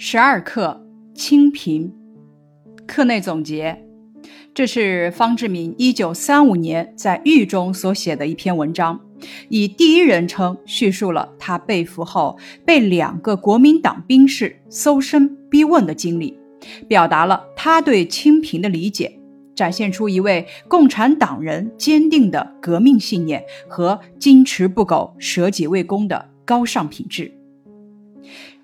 十二课清贫。课内总结：这是方志敏一九三五年在狱中所写的一篇文章，以第一人称叙述了他被俘后被两个国民党兵士搜身逼问的经历，表达了他对清贫的理解，展现出一位共产党人坚定的革命信念和矜持不苟、舍己为公的高尚品质。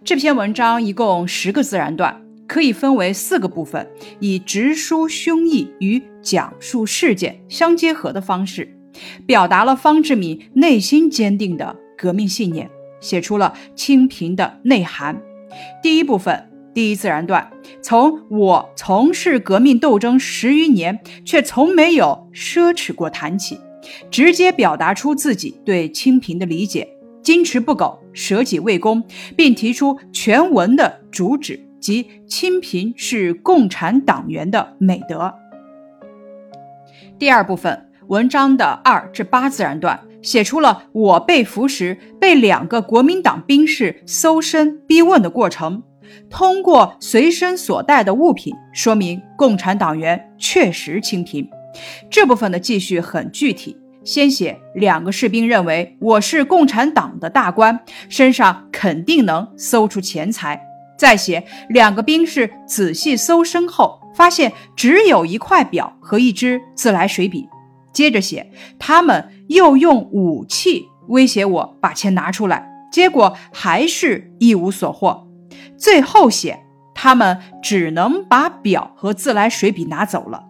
这篇文章一共十个自然段，可以分为四个部分，以直抒胸臆与讲述事件相结合的方式，表达了方志敏内心坚定的革命信念，写出了清贫的内涵。第一部分，第一自然段，从我从事革命斗争十余年，却从没有奢侈过谈起，直接表达出自己对清贫的理解。矜持不苟，舍己为公，并提出全文的主旨即清贫是共产党员的美德。第二部分文章的二至八自然段写出了我被俘时被两个国民党兵士搜身逼问的过程，通过随身所带的物品说明共产党员确实清贫。这部分的记叙很具体。先写两个士兵认为我是共产党的大官，身上肯定能搜出钱财。再写两个兵士仔细搜身后，发现只有一块表和一支自来水笔。接着写他们又用武器威胁我把钱拿出来，结果还是一无所获。最后写他们只能把表和自来水笔拿走了。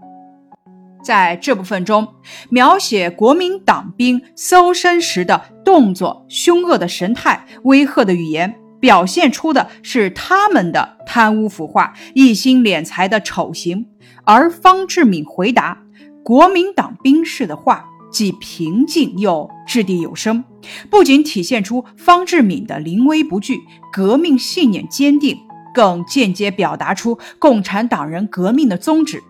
在这部分中，描写国民党兵搜身时的动作、凶恶的神态、威吓的语言，表现出的是他们的贪污腐化、一心敛财的丑行。而方志敏回答国民党兵士的话，既平静又掷地有声，不仅体现出方志敏的临危不惧、革命信念坚定，更间接表达出共产党人革命的宗旨。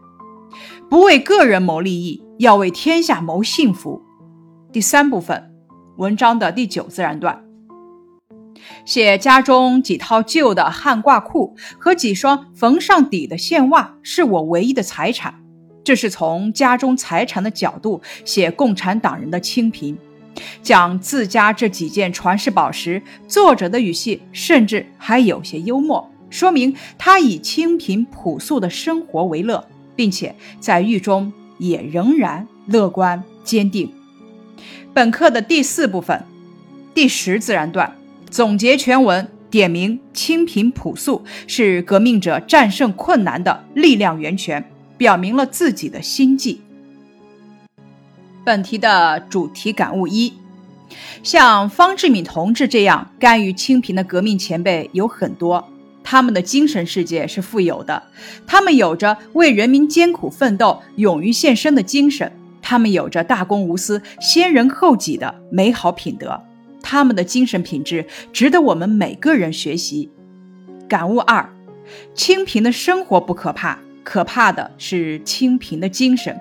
不为个人谋利益，要为天下谋幸福。第三部分，文章的第九自然段，写家中几套旧的汉褂裤和几双缝上底的线袜是我唯一的财产。这是从家中财产的角度写共产党人的清贫。讲自家这几件传世宝石，作者的语气甚至还有些幽默，说明他以清贫朴素的生活为乐。并且在狱中也仍然乐观坚定。本课的第四部分，第十自然段总结全文，点明清贫朴素是革命者战胜困难的力量源泉，表明了自己的心迹。本题的主题感悟一：像方志敏同志这样甘于清贫的革命前辈有很多。他们的精神世界是富有的，他们有着为人民艰苦奋斗、勇于献身的精神，他们有着大公无私、先人后己的美好品德，他们的精神品质值得我们每个人学习。感悟二：清贫的生活不可怕，可怕的是清贫的精神。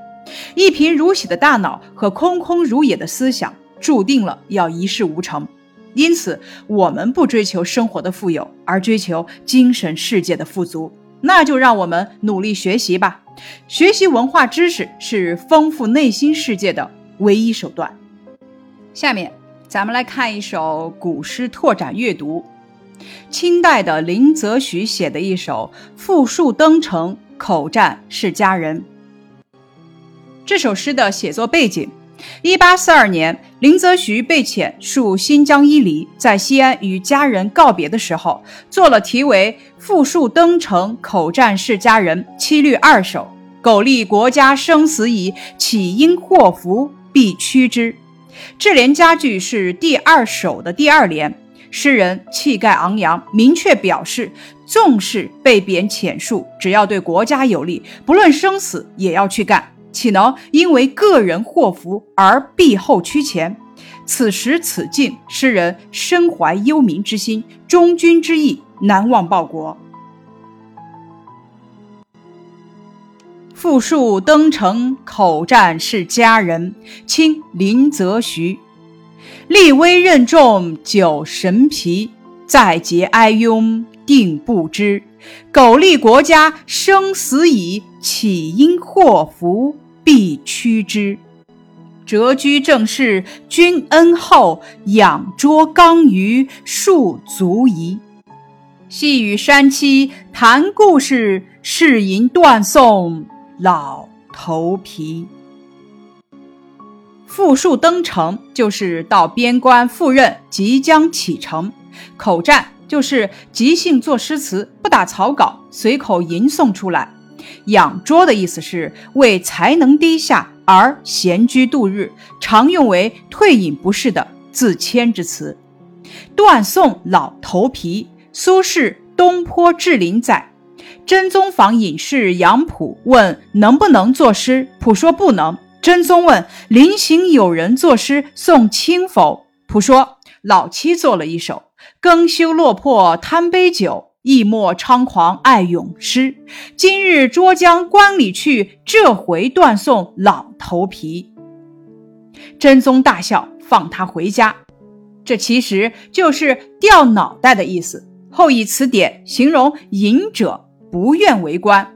一贫如洗的大脑和空空如也的思想，注定了要一事无成。因此，我们不追求生活的富有，而追求精神世界的富足。那就让我们努力学习吧。学习文化知识是丰富内心世界的唯一手段。下面，咱们来看一首古诗拓展阅读。清代的林则徐写的一首《富庶登城口战世家人》。这首诗的写作背景。一八四二年，林则徐被遣戍新疆伊犁，在西安与家人告别的时候，做了题为《复述登城口战世家人》七律二首：“苟利国家生死以，岂因祸福必趋之。”这联佳句是第二首的第二联，诗人气概昂扬，明确表示，纵使被贬遣戍，只要对国家有利，不论生死也要去干。岂能因为个人祸福而避后趋前？此时此境，诗人身怀忧民之心，忠君之意，难忘报国。复述登城口战是佳人，清林则徐。立威任重酒神疲，在劫哀庸定不知。苟利国家生死以，岂因祸福必趋之。谪居正室，君恩厚；养拙刚于，庶足矣。细雨山栖谈故事，是吟断送老头皮。复述登城，就是到边关赴任，即将启程。口占就是即兴作诗词，不打草稿，随口吟诵出来。养拙的意思是为才能低下而闲居度日，常用为退隐不仕的自谦之词。断送老头皮，苏轼《东坡志林》载：真宗访隐士杨溥，问能不能作诗，溥说不能。真宗问临行有人作诗送亲否？溥说老妻作了一首：更休落魄贪杯酒。意莫猖狂爱咏诗，今日捉将关里去，这回断送老头皮。真宗大笑，放他回家。这其实就是掉脑袋的意思。后以此典形容隐者不愿为官。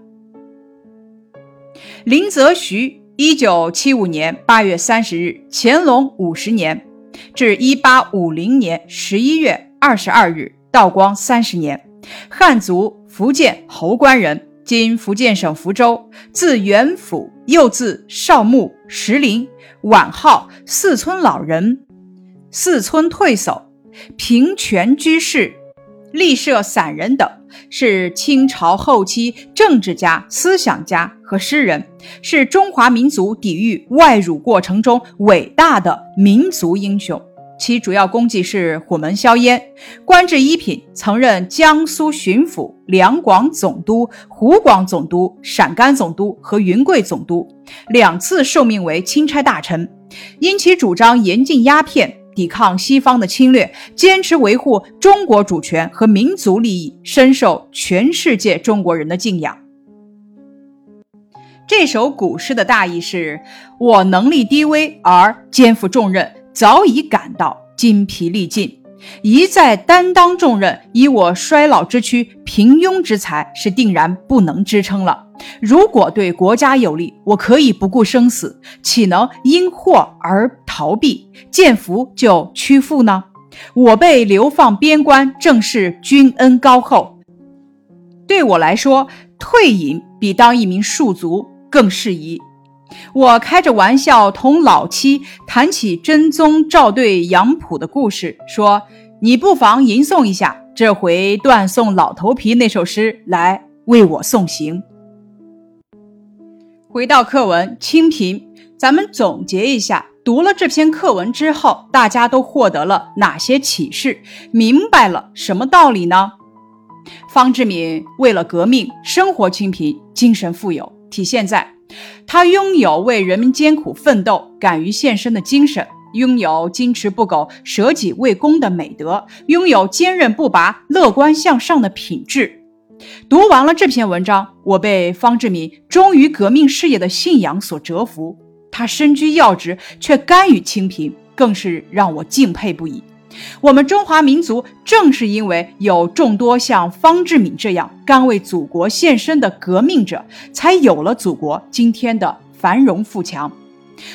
林则徐，一九七五年八月三十日，乾隆五十年至一八五零年十一月二十二日，道光三十年。汉族，福建侯官人，今福建省福州，字元甫，又字少牧，石林，晚号四村老人，四村退守，平泉居士，立社散人等，是清朝后期政治家、思想家和诗人，是中华民族抵御外辱过程中伟大的民族英雄。其主要功绩是虎门销烟，官至一品，曾任江苏巡抚、两广总督、湖广总督、陕甘总督和云贵总督，两次受命为钦差大臣。因其主张严禁鸦片，抵抗西方的侵略，坚持维护中国主权和民族利益，深受全世界中国人的敬仰。这首古诗的大意是：我能力低微而肩负重任。早已感到筋疲力尽，一再担当重任，以我衰老之躯、平庸之才，是定然不能支撑了。如果对国家有利，我可以不顾生死，岂能因祸而逃避，见福就屈服呢？我被流放边关，正是君恩高厚，对我来说，退隐比当一名庶族更适宜。我开着玩笑同老妻谈起真宗赵对杨浦的故事，说：“你不妨吟诵一下这回断送老头皮那首诗来为我送行。”回到课文《清贫》，咱们总结一下：读了这篇课文之后，大家都获得了哪些启示？明白了什么道理呢？方志敏为了革命，生活清贫，精神富有，体现在。他拥有为人民艰苦奋斗、敢于献身的精神，拥有矜持不苟、舍己为公的美德，拥有坚韧不拔、乐观向上的品质。读完了这篇文章，我被方志敏忠于革命事业的信仰所折服。他身居要职却甘于清贫，更是让我敬佩不已。我们中华民族正是因为有众多像方志敏这样甘为祖国献身的革命者，才有了祖国今天的繁荣富强。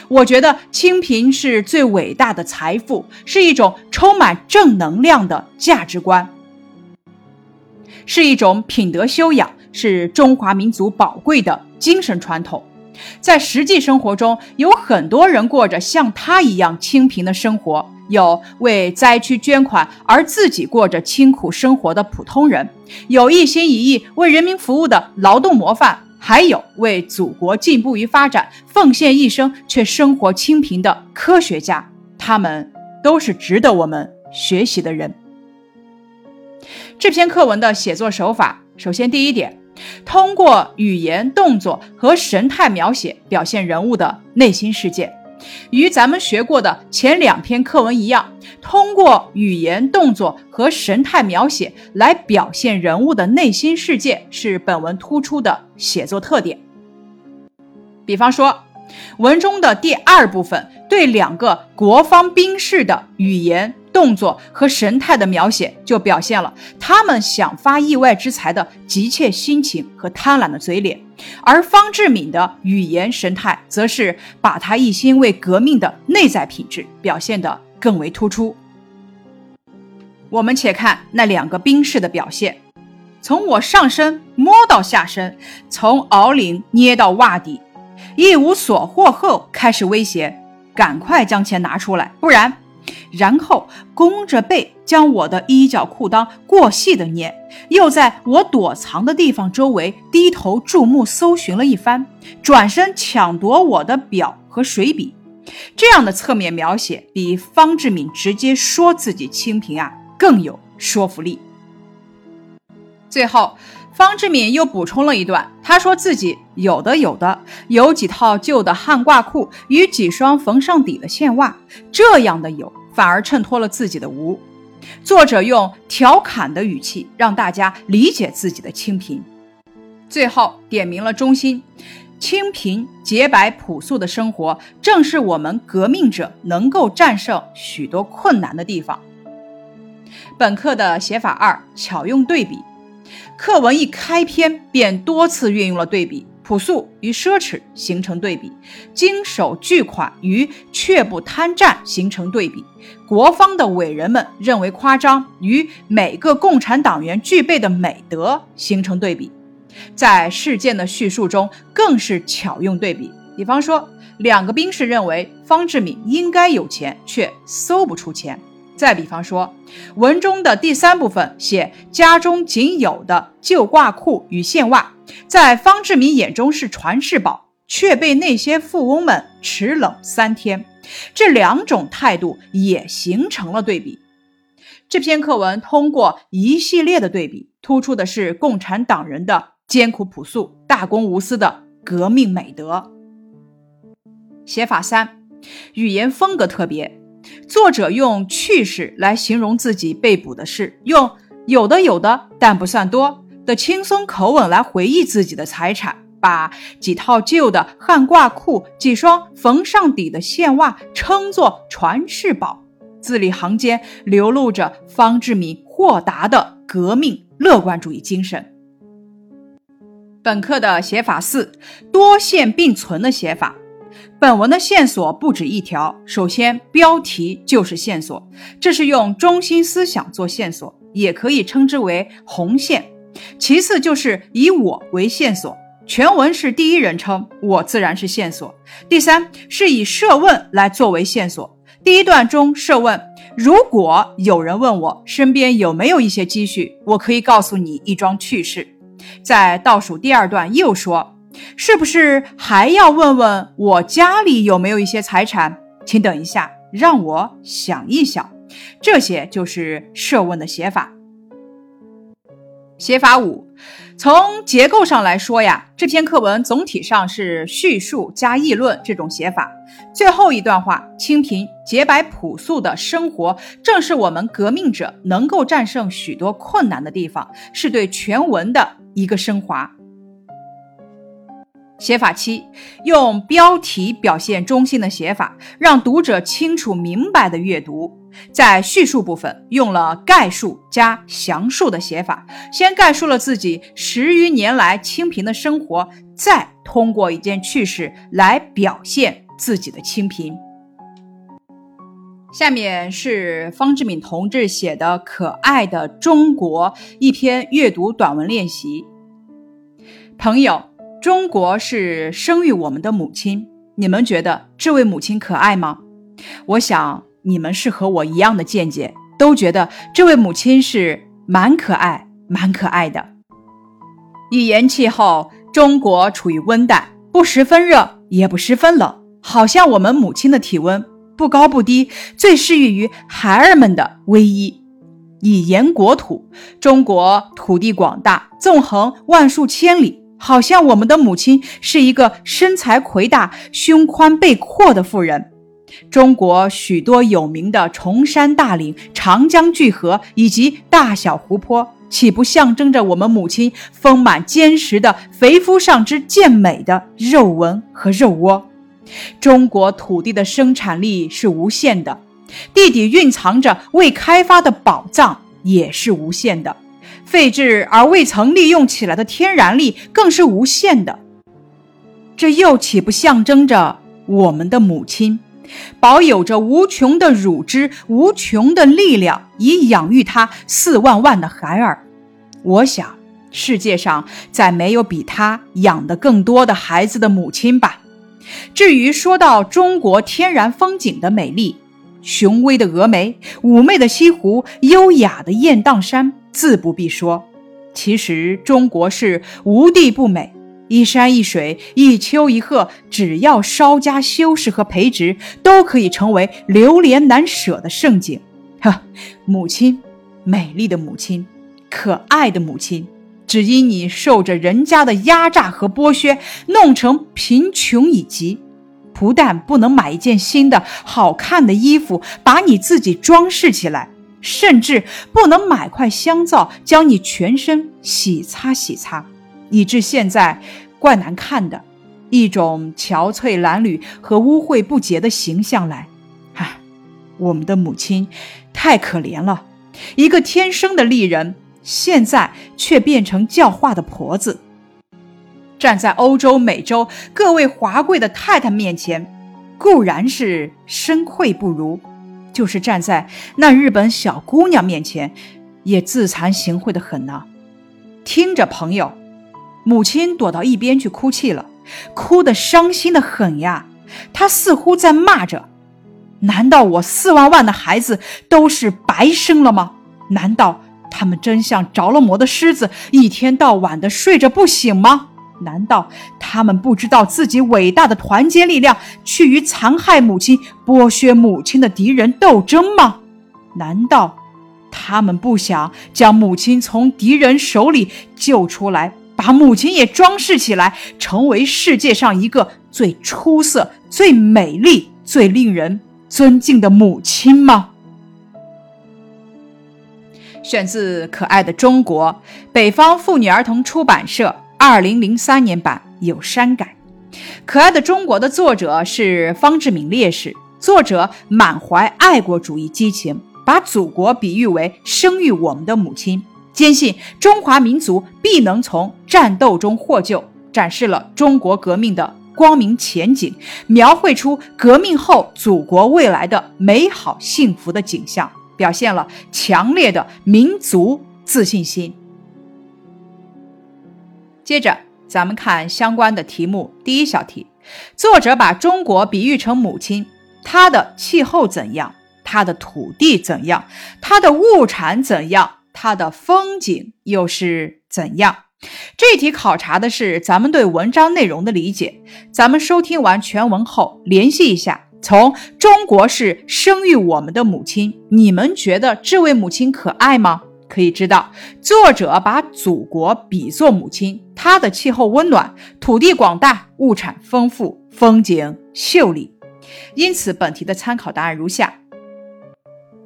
我觉得清贫是最伟大的财富，是一种充满正能量的价值观，是一种品德修养，是中华民族宝贵的精神传统。在实际生活中，有很多人过着像他一样清贫的生活。有为灾区捐款而自己过着清苦生活的普通人，有一心一意为人民服务的劳动模范，还有为祖国进步与发展奉献一生却生活清贫的科学家。他们都是值得我们学习的人。这篇课文的写作手法，首先第一点，通过语言、动作和神态描写，表现人物的内心世界。与咱们学过的前两篇课文一样，通过语言、动作和神态描写来表现人物的内心世界，是本文突出的写作特点。比方说，文中的第二部分对两个国方兵士的语言、动作和神态的描写，就表现了他们想发意外之财的急切心情和贪婪的嘴脸；而方志敏的语言神态，则是把他一心为革命的内在品质表现得更为突出。我们且看那两个兵士的表现：从我上身摸到下身，从袄领捏到袜底，一无所获后，开始威胁：“赶快将钱拿出来，不然。”然后弓着背将我的衣角裤裆过细的捏，又在我躲藏的地方周围低头注目搜寻了一番，转身抢夺我的表和水笔。这样的侧面描写，比方志敏直接说自己清贫啊。更有说服力。最后，方志敏又补充了一段，他说自己有的有的有几套旧的汉褂裤与几双缝上底的线袜，这样的有反而衬托了自己的无。作者用调侃的语气让大家理解自己的清贫。最后点明了中心：清贫、洁白、朴素的生活，正是我们革命者能够战胜许多困难的地方。本课的写法二：巧用对比。课文一开篇便多次运用了对比，朴素与奢侈形成对比，经手巨款与却不贪占形成对比，国方的伟人们认为夸张与每个共产党员具备的美德形成对比。在事件的叙述中，更是巧用对比。比方说，两个兵士认为方志敏应该有钱，却搜不出钱。再比方说，文中的第三部分写家中仅有的旧褂裤与线袜，在方志敏眼中是传世宝，却被那些富翁们持冷三天。这两种态度也形成了对比。这篇课文通过一系列的对比，突出的是共产党人的艰苦朴素、大公无私的革命美德。写法三，语言风格特别。作者用趣事来形容自己被捕的事，用有的有的但不算多的轻松口吻来回忆自己的财产，把几套旧的汉褂裤、几双缝上底的线袜称作传世宝，字里行间流露着方志敏豁达的革命乐观主义精神。本课的写法四，多线并存的写法。本文的线索不止一条。首先，标题就是线索，这是用中心思想做线索，也可以称之为红线。其次，就是以我为线索，全文是第一人称，我自然是线索。第三，是以设问来作为线索。第一段中设问：如果有人问我身边有没有一些积蓄，我可以告诉你一桩趣事。在倒数第二段又说。是不是还要问问我家里有没有一些财产？请等一下，让我想一想。这些就是设问的写法。写法五，从结构上来说呀，这篇课文总体上是叙述加议论这种写法。最后一段话，清贫、洁白、朴素的生活，正是我们革命者能够战胜许多困难的地方，是对全文的一个升华。写法七，用标题表现中心的写法，让读者清楚明白的阅读。在叙述部分，用了概述加详述的写法，先概述了自己十余年来清贫的生活，再通过一件趣事来表现自己的清贫。下面是方志敏同志写的《可爱的中国》一篇阅读短文练习，朋友。中国是生育我们的母亲，你们觉得这位母亲可爱吗？我想你们是和我一样的见解，都觉得这位母亲是蛮可爱、蛮可爱的。语言气候，中国处于温带，不十分热，也不十分冷，好像我们母亲的体温不高不低，最适宜于孩儿们的偎依。以言国土，中国土地广大，纵横万数千里。好像我们的母亲是一个身材魁大、胸宽背阔的妇人。中国许多有名的崇山大岭、长江巨河以及大小湖泊，岂不象征着我们母亲丰满坚实的肥肤上之健美的肉纹和肉窝？中国土地的生产力是无限的，地底蕴藏着未开发的宝藏也是无限的，废置而未曾利用起来的天然力更是无限的。这又岂不象征着我们的母亲，保有着无穷的乳汁、无穷的力量，以养育她四万万的孩儿？我想，世界上再没有比她养的更多的孩子的母亲吧。至于说到中国天然风景的美丽，雄威的峨眉、妩媚的西湖、优雅的雁荡山，自不必说。其实中国是无地不美，一山一水、一丘一壑，只要稍加修饰和培植，都可以成为流连难舍的盛景。呵，母亲，美丽的母亲，可爱的母亲。只因你受着人家的压榨和剥削，弄成贫穷以及，不但不能买一件新的好看的衣服把你自己装饰起来，甚至不能买块香皂将你全身洗擦洗擦，以致现在怪难看的一种憔悴褴褛和污秽不洁的形象来。唉，我们的母亲太可怜了，一个天生的丽人。现在却变成教化的婆子，站在欧洲、美洲各位华贵的太太面前，固然是深愧不如；就是站在那日本小姑娘面前，也自惭形秽的很呢。听着，朋友，母亲躲到一边去哭泣了，哭得伤心的很呀。她似乎在骂着：难道我四万万的孩子都是白生了吗？难道？他们真像着了魔的狮子，一天到晚的睡着不醒吗？难道他们不知道自己伟大的团结力量去与残害母亲、剥削母亲的敌人斗争吗？难道他们不想将母亲从敌人手里救出来，把母亲也装饰起来，成为世界上一个最出色、最美丽、最令人尊敬的母亲吗？选自《可爱的中国》，北方妇女儿童出版社，二零零三年版，有删改。《可爱的中国》的作者是方志敏烈士，作者满怀爱国主义激情，把祖国比喻为生育我们的母亲，坚信中华民族必能从战斗中获救，展示了中国革命的光明前景，描绘出革命后祖国未来的美好幸福的景象。表现了强烈的民族自信心。接着，咱们看相关的题目。第一小题，作者把中国比喻成母亲，它的气候怎样？它的土地怎样？它的物产怎样？它的风景又是怎样？这题考察的是咱们对文章内容的理解。咱们收听完全文后，联系一下。从中国是生育我们的母亲，你们觉得这位母亲可爱吗？可以知道，作者把祖国比作母亲，它的气候温暖，土地广大，物产丰富，风景秀丽。因此，本题的参考答案如下：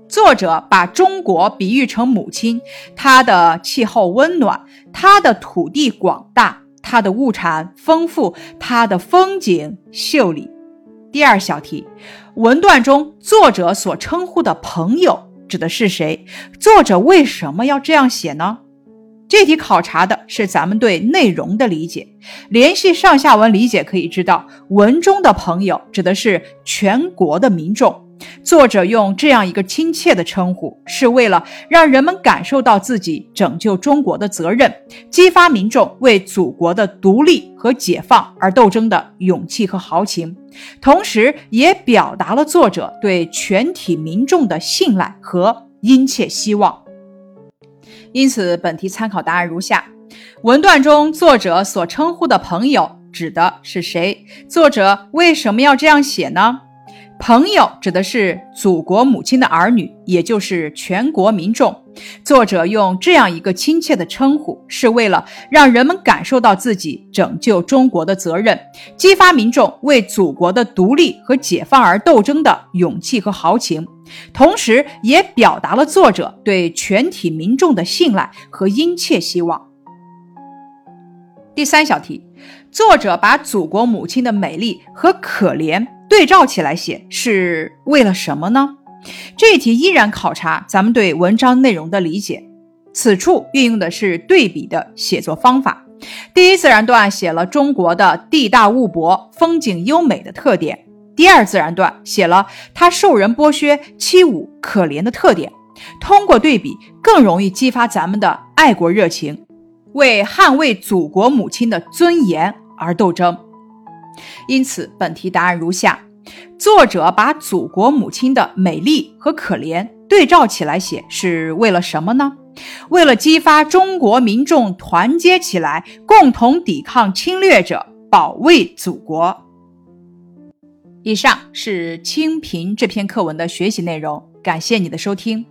作者把中国比喻成母亲，它的气候温暖，它的土地广大，它的物产丰富，它的风景秀丽。第二小题，文段中作者所称呼的朋友指的是谁？作者为什么要这样写呢？这题考察的是咱们对内容的理解，联系上下文理解可以知道，文中的朋友指的是全国的民众。作者用这样一个亲切的称呼，是为了让人们感受到自己拯救中国的责任，激发民众为祖国的独立和解放而斗争的勇气和豪情，同时也表达了作者对全体民众的信赖和殷切希望。因此，本题参考答案如下：文段中作者所称呼的朋友指的是谁？作者为什么要这样写呢？朋友指的是祖国母亲的儿女，也就是全国民众。作者用这样一个亲切的称呼，是为了让人们感受到自己拯救中国的责任，激发民众为祖国的独立和解放而斗争的勇气和豪情，同时也表达了作者对全体民众的信赖和殷切希望。第三小题，作者把祖国母亲的美丽和可怜。对照起来写是为了什么呢？这一题依然考察咱们对文章内容的理解。此处运用的是对比的写作方法。第一自然段写了中国的地大物博、风景优美的特点；第二自然段写了他受人剥削、欺侮可怜的特点。通过对比，更容易激发咱们的爱国热情，为捍卫祖国母亲的尊严而斗争。因此，本题答案如下：作者把祖国母亲的美丽和可怜对照起来写，是为了什么呢？为了激发中国民众团结起来，共同抵抗侵略者，保卫祖国。以上是清贫这篇课文的学习内容，感谢你的收听。